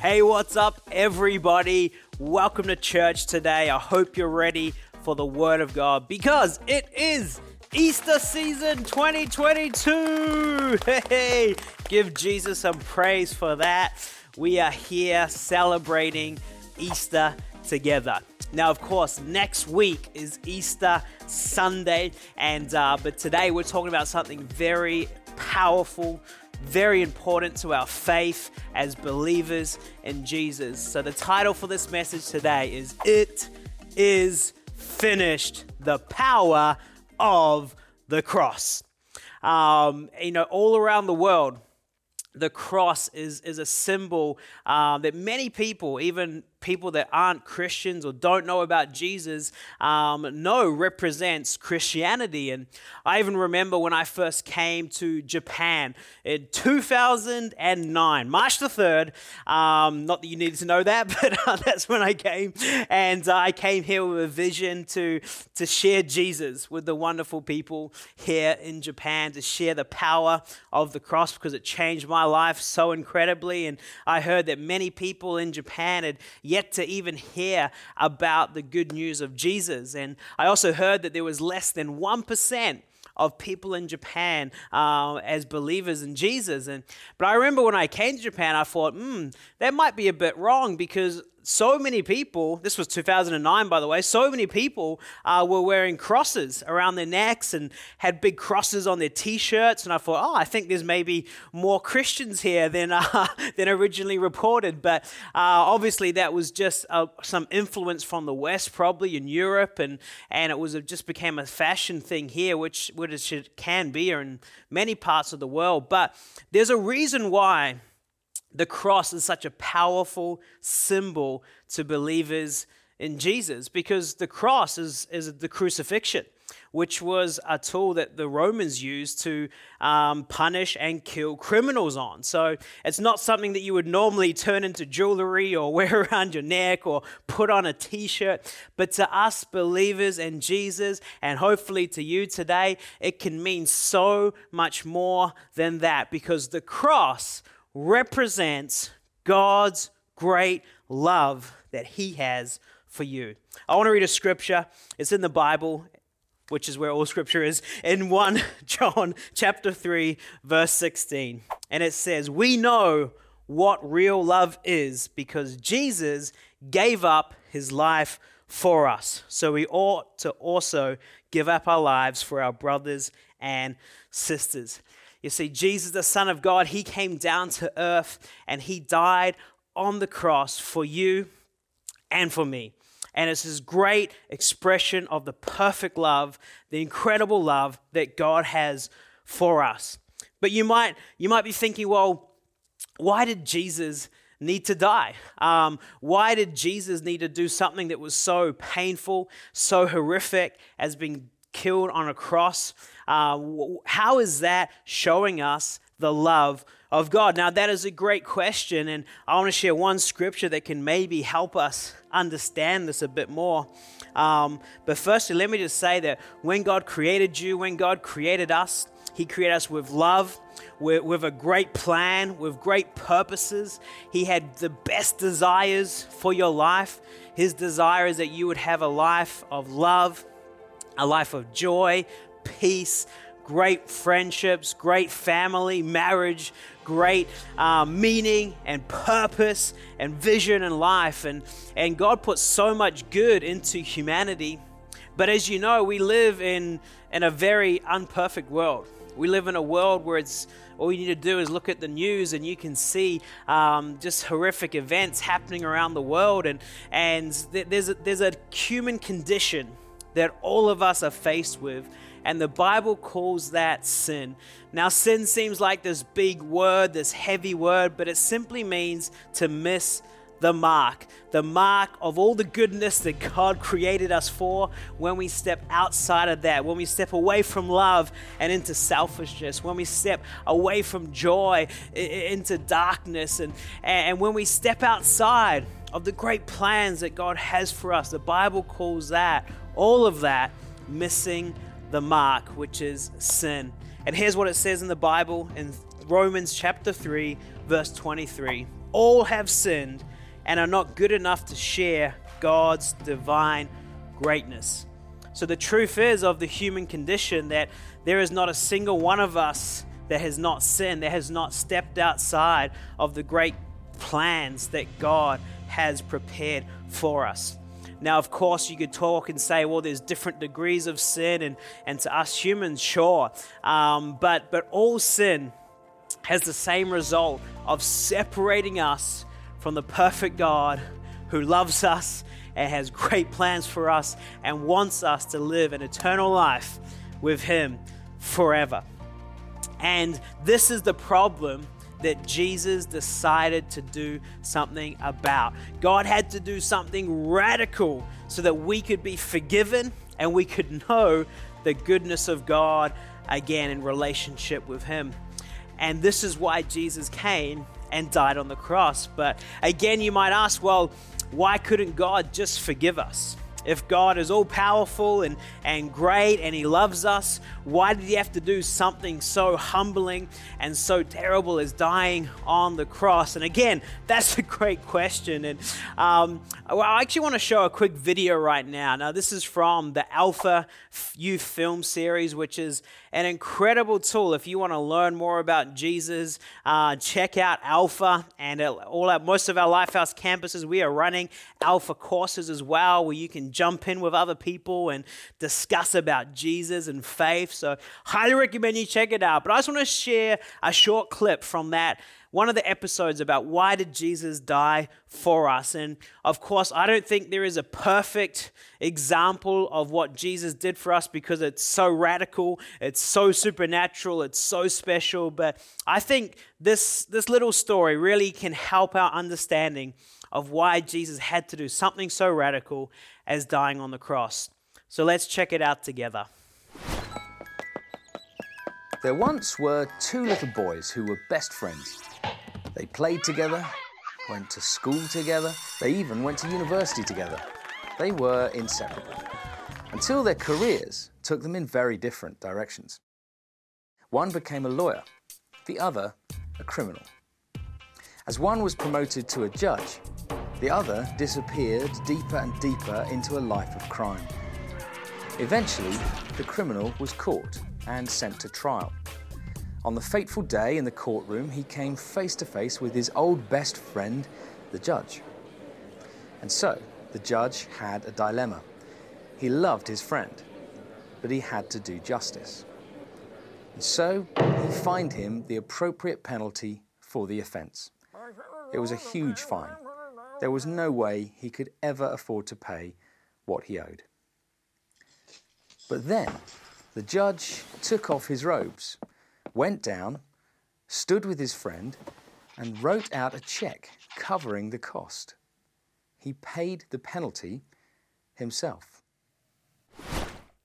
Hey, what's up, everybody? Welcome to church today. I hope you're ready for the Word of God because it is Easter season 2022. Hey, give Jesus some praise for that. We are here celebrating Easter together. Now, of course, next week is Easter Sunday, and uh, but today we're talking about something very powerful, very important to our faith as believers in Jesus. So, the title for this message today is It is Finished the Power of the Cross. Um, you know, all around the world, the cross is, is a symbol uh, that many people, even people that aren't Christians or don't know about Jesus um, know represents Christianity. And I even remember when I first came to Japan in 2009, March the 3rd. Um, not that you needed to know that, but uh, that's when I came. And uh, I came here with a vision to, to share Jesus with the wonderful people here in Japan, to share the power of the cross because it changed my life so incredibly. And I heard that many people in Japan had yet to even hear about the good news of Jesus. And I also heard that there was less than 1% of people in Japan uh, as believers in Jesus. And but I remember when I came to Japan, I thought, hmm, that might be a bit wrong because so many people, this was 2009 by the way, so many people uh, were wearing crosses around their necks and had big crosses on their t shirts. And I thought, oh, I think there's maybe more Christians here than, uh, than originally reported. But uh, obviously, that was just uh, some influence from the West, probably in Europe. And, and it was it just became a fashion thing here, which, which it can be in many parts of the world. But there's a reason why the cross is such a powerful symbol to believers in Jesus because the cross is, is the crucifixion, which was a tool that the Romans used to um, punish and kill criminals on. So it's not something that you would normally turn into jewelry or wear around your neck or put on a t shirt. But to us believers in Jesus, and hopefully to you today, it can mean so much more than that because the cross represents God's great love that He has for you. I want to read a scripture. It's in the Bible, which is where all scripture is, in 1 John chapter 3, verse 16. And it says, We know what real love is because Jesus gave up his life for us. So we ought to also give up our lives for our brothers and sisters. You see, Jesus, the Son of God, he came down to earth and he died on the cross for you and for me. And it's this great expression of the perfect love, the incredible love that God has for us. But you might, you might be thinking, well, why did Jesus need to die? Um, why did Jesus need to do something that was so painful, so horrific as being killed on a cross? Uh, how is that showing us the love of God? Now, that is a great question, and I want to share one scripture that can maybe help us understand this a bit more. Um, but firstly, let me just say that when God created you, when God created us, He created us with love, with, with a great plan, with great purposes. He had the best desires for your life. His desire is that you would have a life of love, a life of joy, peace, great friendships, great family, marriage, great um, meaning and purpose and vision in life. And, and God put so much good into humanity. But as you know, we live in, in a very unperfect world. We live in a world where it's all you need to do is look at the news and you can see um, just horrific events happening around the world. And, and there's, a, there's a human condition that all of us are faced with and the Bible calls that sin. Now, sin seems like this big word, this heavy word, but it simply means to miss the mark, the mark of all the goodness that God created us for when we step outside of that, when we step away from love and into selfishness, when we step away from joy into darkness, and, and when we step outside of the great plans that God has for us. The Bible calls that, all of that, missing the mark, which is sin. And here's what it says in the Bible in Romans chapter 3, verse 23. all have sinned and are not good enough to share God's divine greatness. So, the truth is of the human condition that there is not a single one of us that has not sinned, that has not stepped outside of the great plans that God has prepared for us. Now, of course, you could talk and say, well, there's different degrees of sin, and, and to us humans, sure. Um, but, but all sin has the same result of separating us from the perfect God who loves us and has great plans for us and wants us to live an eternal life with Him forever. And this is the problem that Jesus decided to do something about. God had to do something radical so that we could be forgiven and we could know the goodness of God again in relationship with Him. And this is why Jesus came and died on the cross. But again, you might ask, well, why couldn't God just forgive us? If God is all powerful and, and great and He loves us, why did He have to do something so humbling and so terrible as dying on the cross? And again, that's a great question. And um, I actually want to show a quick video right now. Now, this is from the Alpha Youth Film Series, which is an incredible tool if you want to learn more about Jesus. Uh, check out Alpha and all our, most of our Lifehouse campuses. We are running Alpha courses as well, where you can jump in with other people and discuss about Jesus and faith. So, highly recommend you check it out. But I just want to share a short clip from that one of the episodes about why did Jesus die for us. And of course, I don't think there is a perfect example of what Jesus did for us because it's so radical, it's so supernatural, it's so special. But I think this, this little story really can help our understanding of why Jesus had to do something so radical as dying on the cross. So let's check it out together. There once were two little boys who were best friends. They played together, went to school together, they even went to university together. They were inseparable until their careers took them in very different directions. One became a lawyer, the other a criminal. As one was promoted to a judge, the other disappeared deeper and deeper into a life of crime. Eventually, the criminal was caught and sent to trial. On the fateful day in the courtroom, he came face to face with his old best friend, the judge. And so, the judge had a dilemma. He loved his friend, but he had to do justice. And so, he fined him the appropriate penalty for the offence. It was a huge fine. There was no way he could ever afford to pay what he owed. But then, the judge took off his robes went down, stood with his friend, and wrote out a check covering the cost. He paid the penalty himself.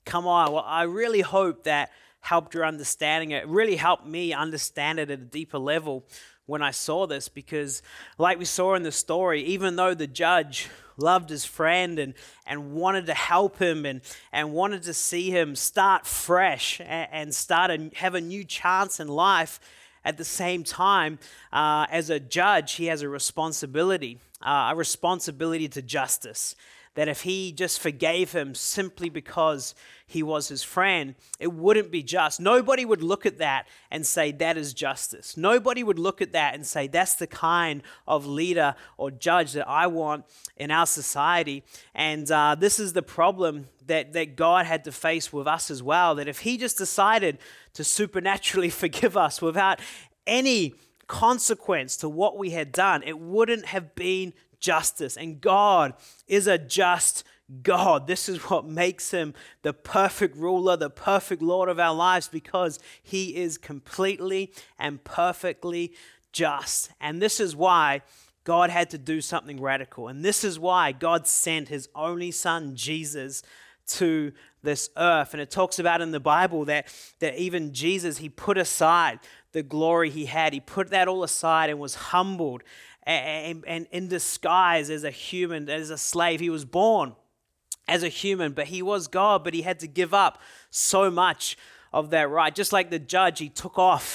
Come on. Well, I really hope that helped your understanding. It really helped me understand it at a deeper level when I saw this because, like we saw in the story, even though the judge loved his friend and, and wanted to help him and, and wanted to see him start fresh and, and start and have a new chance in life, at the same time, uh, as a judge, he has a responsibility, uh, a responsibility to justice that if he just forgave him simply because he was his friend, it wouldn't be just. Nobody would look at that and say that is justice. Nobody would look at that and say that's the kind of leader or judge that I want in our society. And uh, this is the problem that, that God had to face with us as well. That if he just decided to supernaturally forgive us without any consequence to what we had done, it wouldn't have been justice. And God is a just God. This is what makes him the perfect ruler, the perfect Lord of our lives, because he is completely and perfectly just. And this is why God had to do something radical. And this is why God sent his only son, Jesus, to this earth. And it talks about in the Bible that, that even Jesus, he put aside the glory he had, he put that all aside and was humbled and, and in disguise as a human, as a slave. He was born as a human, but he was God, but he had to give up so much of that right. Just like the judge, he took off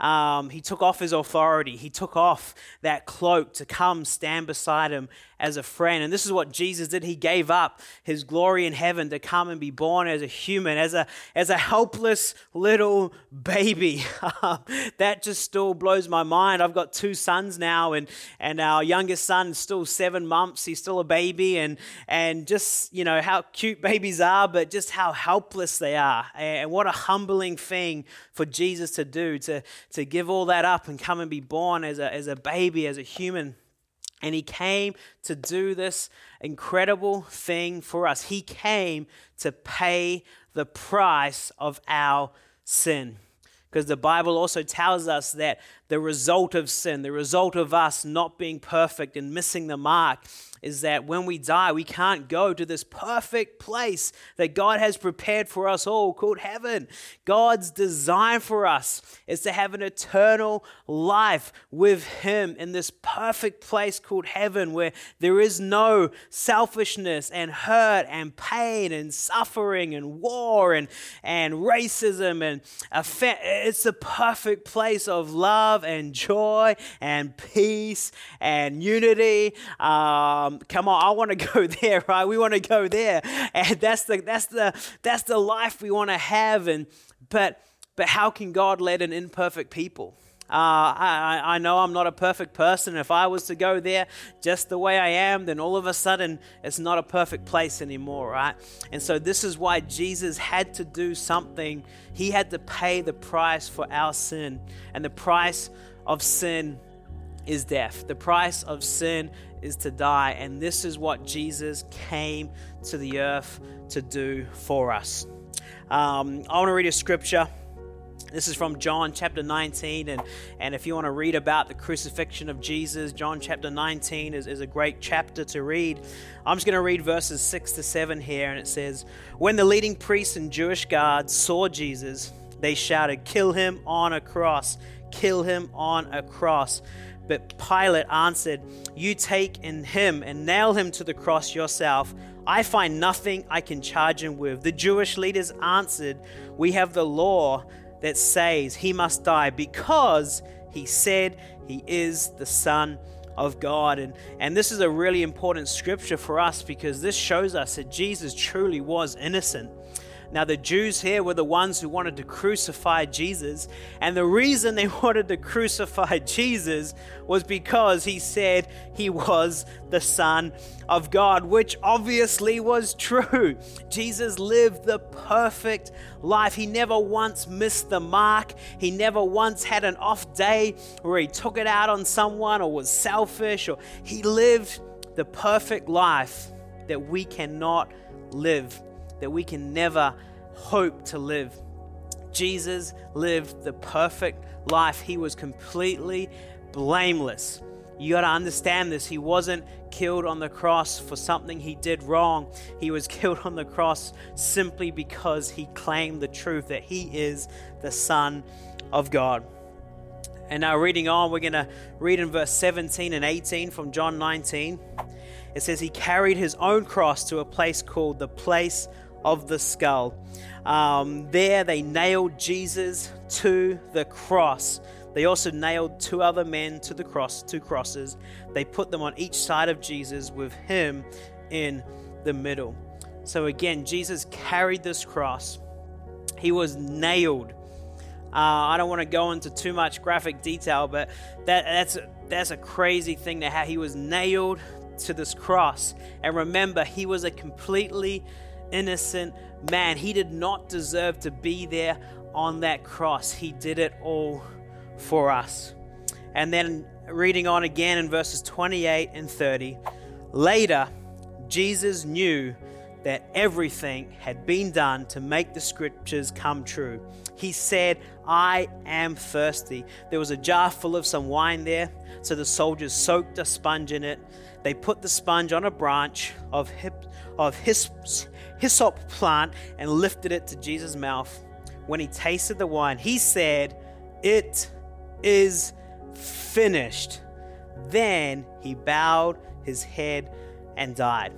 Um, he took off his authority. He took off that cloak to come stand beside him as a friend. And this is what Jesus did. He gave up his glory in heaven to come and be born as a human, as a, as a helpless little baby. that just still blows my mind. I've got two sons now, and, and our youngest son is still seven months. He's still a baby. And, and just, you know, how cute babies are, but just how helpless they are. And what a humbling thing for Jesus to do, to, to give all that up and come and be born as a, as a baby, as a human. And he came to do this incredible thing for us. He came to pay the price of our sin. Because the Bible also tells us that the result of sin, the result of us not being perfect and missing the mark, is that when we die, we can't go to this perfect place that God has prepared for us all called heaven. God's design for us is to have an eternal life with Him in this perfect place called heaven where there is no selfishness and hurt and pain and suffering and war and, and racism and offense. it's the perfect place of love and joy and peace and unity. Um, come on, I want to go there, right? We want to go there, and that's the that's the that's the life we want to have. And but but how can God let an imperfect people? Uh, I, I know I'm not a perfect person. If I was to go there just the way I am, then all of a sudden it's not a perfect place anymore, right? And so this is why Jesus had to do something. He had to pay the price for our sin. And the price of sin is death. The price of sin is to die. And this is what Jesus came to the earth to do for us. Um, I want to read a scripture. This is from John chapter 19. And, and if you want to read about the crucifixion of Jesus, John chapter 19 is, is a great chapter to read. I'm just going to read verses 6 to 7 here. And it says, When the leading priests and Jewish guards saw Jesus, they shouted, Kill him on a cross! Kill him on a cross! But Pilate answered, You take in him and nail him to the cross yourself. I find nothing I can charge him with. The Jewish leaders answered, We have the law that says he must die because he said he is the Son of God. And, and this is a really important scripture for us because this shows us that Jesus truly was innocent. Now, the Jews here were the ones who wanted to crucify Jesus. And the reason they wanted to crucify Jesus was because he said he was the Son of God, which obviously was true. Jesus lived the perfect life. He never once missed the mark. He never once had an off day where he took it out on someone or was selfish, or he lived the perfect life that we cannot live that we can never hope to live. Jesus lived the perfect life. He was completely blameless. You got to understand this. He wasn't killed on the cross for something he did wrong. He was killed on the cross simply because he claimed the truth that he is the Son of God. And now, reading on, we're going to read in verse 17 and 18 from John 19. It says, He carried his own cross to a place called the place of the skull. Um, there they nailed Jesus to the cross. They also nailed two other men to the cross, two crosses. They put them on each side of Jesus with him in the middle. So again, Jesus carried this cross. He was nailed. Uh, I don't want to go into too much graphic detail, but that, that's that's a crazy thing to how he was nailed to this cross. And remember, he was a completely innocent man. He did not deserve to be there on that cross. He did it all for us. And then reading on again in verses 28 and 30, later, Jesus knew that everything had been done to make the scriptures come true. He said, I am thirsty. There was a jar full of some wine there, so the soldiers soaked a sponge in it. They put the sponge on a branch of, hip, of his, hyssop plant and lifted it to Jesus' mouth. When he tasted the wine, he said, It is finished. Then he bowed his head and died.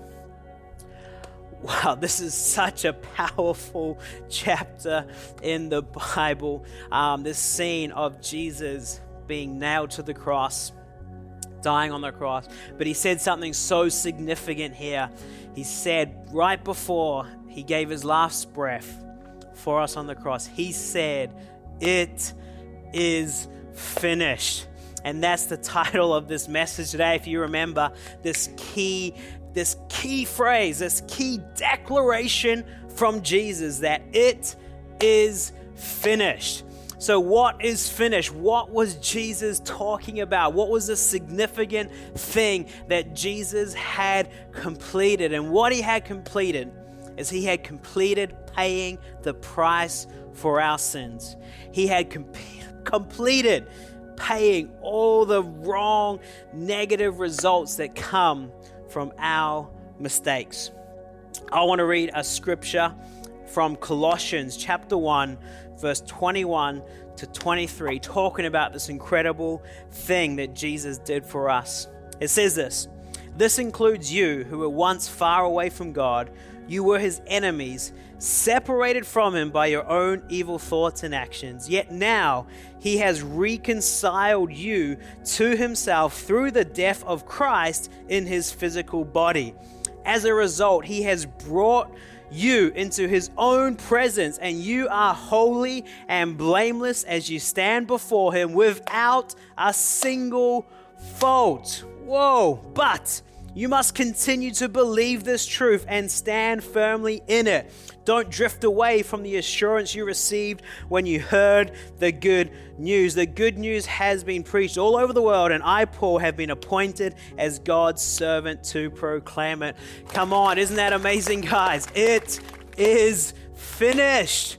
Wow, this is such a powerful chapter in the Bible. Um, this scene of Jesus being nailed to the cross, dying on the cross. But he said something so significant here. He said, right before he gave his last breath for us on the cross, he said, It is finished. And that's the title of this message today. If you remember this key this key phrase, this key declaration from Jesus that it is finished. So, what is finished? What was Jesus talking about? What was the significant thing that Jesus had completed? And what he had completed is he had completed paying the price for our sins. He had com- completed paying all the wrong, negative results that come from our mistakes. I want to read a scripture from Colossians chapter 1, verse 21 to 23, talking about this incredible thing that Jesus did for us. It says this This includes you who were once far away from God, you were his enemies separated from him by your own evil thoughts and actions. Yet now he has reconciled you to himself through the death of Christ in his physical body. As a result, he has brought you into his own presence, and you are holy and blameless as you stand before him without a single fault. Whoa, but you must continue to believe this truth and stand firmly in it. Don't drift away from the assurance you received when you heard the good news. The good news has been preached all over the world, and I, Paul, have been appointed as God's servant to proclaim it. Come on, isn't that amazing, guys? It is finished.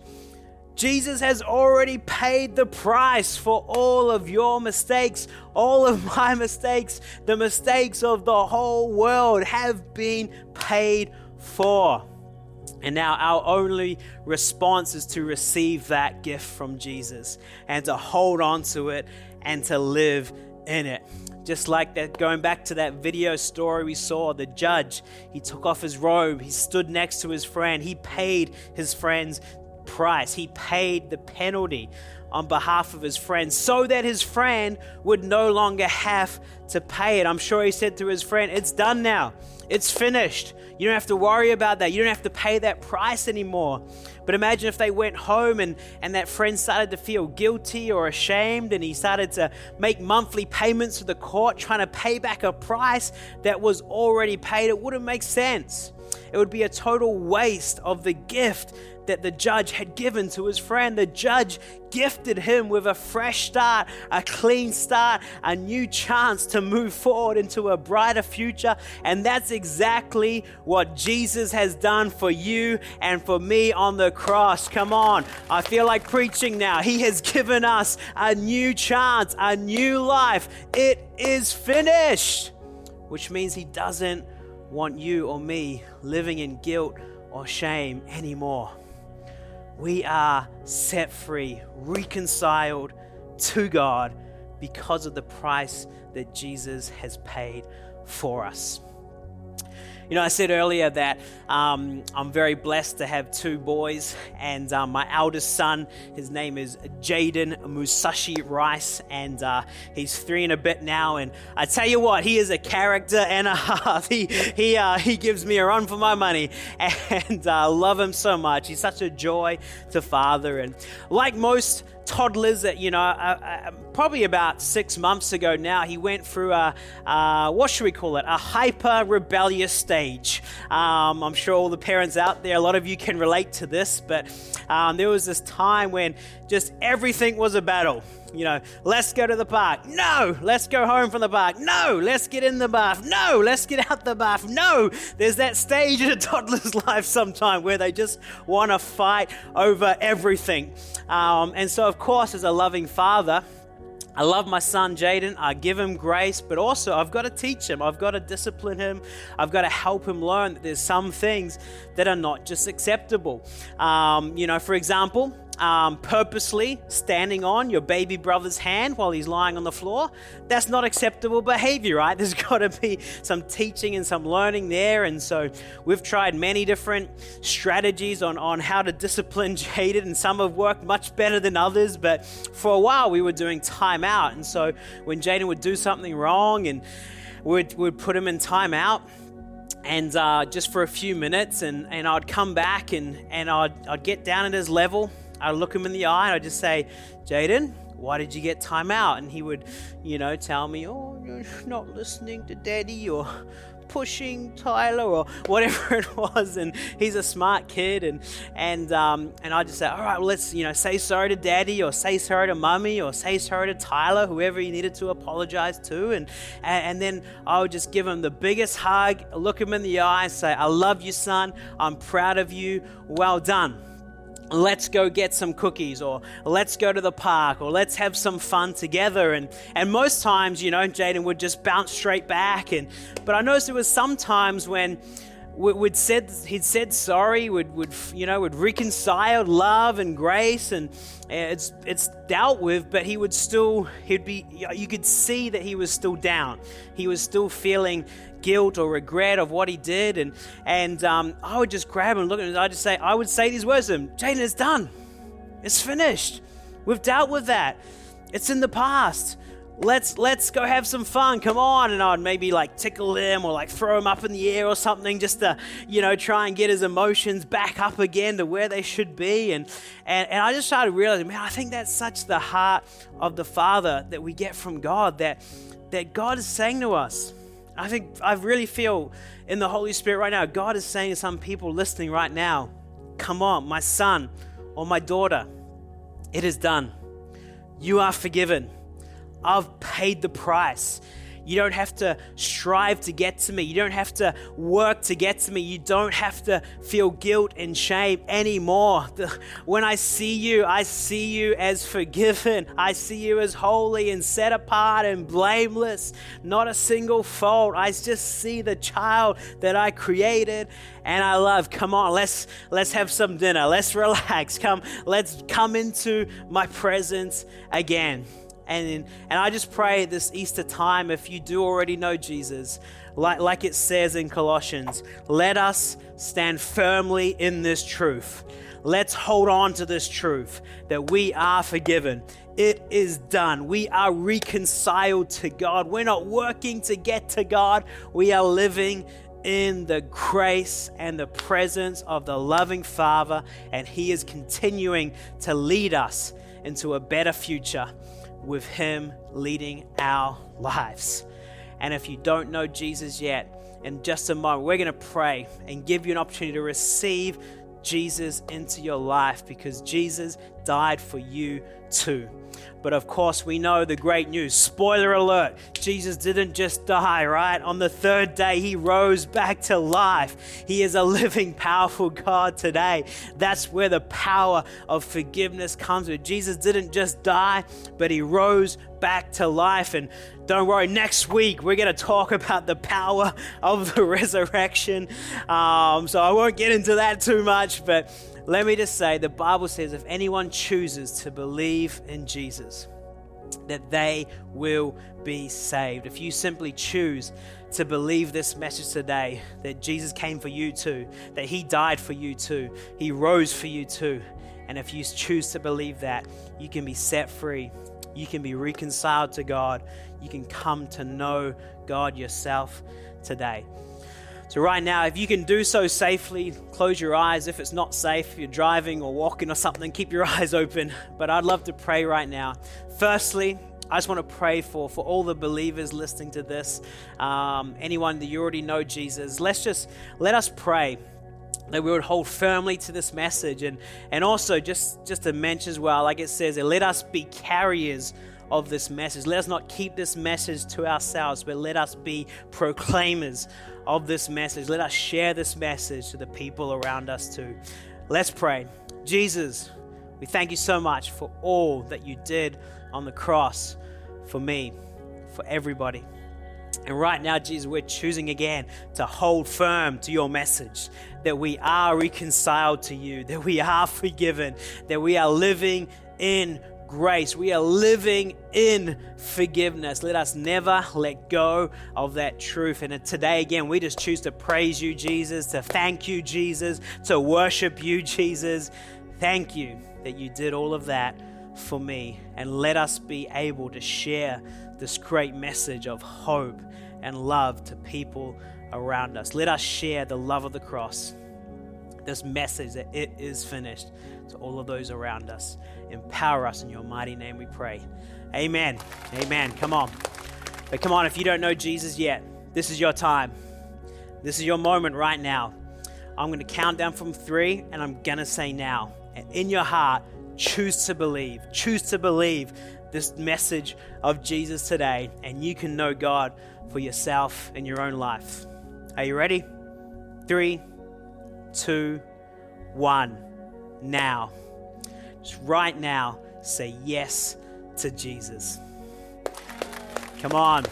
Jesus has already paid the price for all of your mistakes, all of my mistakes, the mistakes of the whole world have been paid for. And now our only response is to receive that gift from Jesus and to hold on to it and to live in it. Just like that, going back to that video story we saw, the judge, he took off his robe, he stood next to his friend, he paid his friend's price. He paid the penalty on behalf of his friend so that his friend would no longer have to pay it. I'm sure he said to his friend, It's done now. It's finished. You don't have to worry about that. You don't have to pay that price anymore. But imagine if they went home and, and that friend started to feel guilty or ashamed and he started to make monthly payments to the court trying to pay back a price that was already paid. It wouldn't make sense. It would be a total waste of the gift that the judge had given to his friend. The judge gifted him with a fresh start, a clean start, a new chance to move forward into a brighter future. And that's exactly what Jesus has done for you and for me on the cross. Come on, I feel like preaching now. He has given us a new chance, a new life. It is finished, which means He doesn't want you or me living in guilt or shame anymore we are set free, reconciled to God because of the price that Jesus has paid for us. You know, I said earlier that um, I'm very blessed to have two boys, and um, my eldest son, his name is Jaden Musashi Rice, and uh, he's three and a bit now. And I tell you what, he is a character and a half. He he uh, he gives me a run for my money, and I uh, love him so much. He's such a joy to father, and like most toddlers that, you know, uh, uh, probably about six months ago now, he went through a, uh, what should we call it, a hyper rebellious stage. Um, I'm sure all the parents out there, a lot of you can relate to this, but um, there was this time when just everything was a battle. You know, let's go to the park. No, let's go home from the park. No, let's get in the bath. No, let's get out the bath. No, there's that stage in a toddler's life sometime where they just want to fight over everything. Um, and so, of course, as a loving father, I love my son Jaden. I give him grace, but also I've got to teach him. I've got to discipline him. I've got to help him learn that there's some things that are not just acceptable. Um, you know, for example, um, purposely standing on your baby brother's hand while he's lying on the floor, that's not acceptable behavior, right? There's got to be some teaching and some learning there. And so we've tried many different strategies on, on how to discipline Jaden, and some have worked much better than others. But for a while, we were doing timeout. And so when Jaden would do something wrong and we'd, we'd put him in timeout, and uh, just for a few minutes, and, and I'd come back and, and I'd, I'd get down at his level I'd look him in the eye and I'd just say, Jaden, why did you get time out? And he would, you know, tell me, oh, you're not listening to daddy or pushing Tyler or whatever it was. And he's a smart kid. And, and, um, and I just say, all right, well, let's, you know, say sorry to daddy or say sorry to mummy or say sorry to Tyler, whoever he needed to apologize to. And, and then I would just give him the biggest hug, look him in the eye, say, I love you, son. I'm proud of you. Well done let's go get some cookies or let's go to the park or let's have some fun together. And and most times you know Jaden would just bounce straight back. And but I noticed there was some times when would said he'd said sorry would would you know would reconcile love and grace. And eh, it's it's dealt with but he would still he'd be you could see that he was still down. He was still feeling guilt or regret of what he did. And, and um, I would just grab him and look at him. I'd just say, I would say these words to him Jaden, it's done. It's finished. We've dealt with that. It's in the past. Let's let's go have some fun. Come on, and I'd maybe like tickle him or like throw him up in the air or something, just to you know try and get his emotions back up again to where they should be. And and, and I just started realizing, man, I think that's such the heart of the Father that we get from God that that God is saying to us, I think I really feel in the Holy Spirit right now, God is saying to some people listening right now, come on, my son or my daughter, it is done. You are forgiven. I've paid the price. You don't have to strive to get to me. You don't have to work to get to me. You don't have to feel guilt and shame anymore. When I see you, I see you as forgiven. I see you as holy and set apart and blameless. Not a single fault. I just see the child that I created and I love. Come on, let's let's have some dinner. Let's relax. Come, let's come into my presence again. And, and I just pray this Easter time, if you do already know Jesus, like, like it says in Colossians, let us stand firmly in this truth. Let's hold on to this truth that we are forgiven. It is done. We are reconciled to God. We're not working to get to God. We are living in the grace and the presence of the loving Father, and He is continuing to lead us into a better future with Him leading our lives. And if you don't know Jesus yet, in just a moment, we're going to pray and give you an opportunity to receive Jesus into your life because Jesus died for you too. But of course, we know the great news. Spoiler alert Jesus didn't just die, right? On the third day, he rose back to life. He is a living, powerful God today. That's where the power of forgiveness comes with. Jesus didn't just die, but he rose back to life. And don't worry, next week we're going to talk about the power of the resurrection. Um, so I won't get into that too much, but let me just say the Bible says if anyone chooses to believe in Jesus, that they will be saved. If you simply choose to believe this message today, that Jesus came for you too, that He died for you too, He rose for you too, and if you choose to believe that, you can be set free, you can be reconciled to God, you can come to know God yourself today. So, right now, if you can do so safely, close your eyes. If it's not safe, if you're driving or walking or something, keep your eyes open. But I'd love to pray right now. Firstly, I just want to pray for, for all the believers listening to this, um, anyone that you already know Jesus. Let's just let us pray that we would hold firmly to this message and and also just just to mention as well like it says let us be carriers of this message let us not keep this message to ourselves but let us be proclaimers of this message. Let us share this message to the people around us too. Let's pray. Jesus, we thank you so much for all that you did on the cross for me, for everybody. And right now, Jesus, we're choosing again to hold firm to your message that we are reconciled to you, that we are forgiven, that we are living in grace. We are living in forgiveness. Let us never let go of that truth. And today, again, we just choose to praise you, Jesus, to thank you, Jesus, to worship you, Jesus. Thank you that you did all of that for me. And let us be able to share this great message of hope and love to people around us. Let us share the love of the cross, this message that it is finished to all of those around us. Empower us in your mighty name, we pray. Amen. Amen. Come on. But come on, if you don't know Jesus yet, this is your time. This is your moment right now. I'm going to count down from three, and I'm going to say now. And in your heart, choose to believe. Choose to believe this message of Jesus today, and you can know God for yourself in your own life. Are you ready? Three, two, one. Now. Just right now, say yes to Jesus. Come on.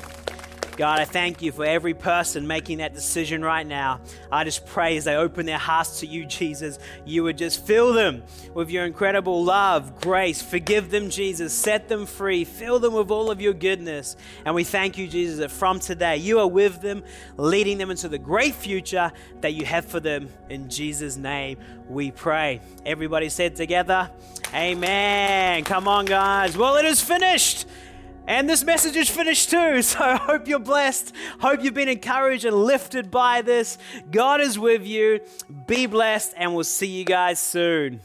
God, I thank you for every person making that decision right now. I just pray as they open their hearts to you, Jesus, you would just fill them with your incredible love, grace. Forgive them, Jesus. Set them free. Fill them with all of your goodness. And we thank you, Jesus, that from today you are with them, leading them into the great future that you have for them. In Jesus' name we pray. Everybody said together, Amen. Come on, guys. Well, it is finished. And this message is finished too. So I hope you're blessed. Hope you've been encouraged and lifted by this. God is with you. Be blessed, and we'll see you guys soon.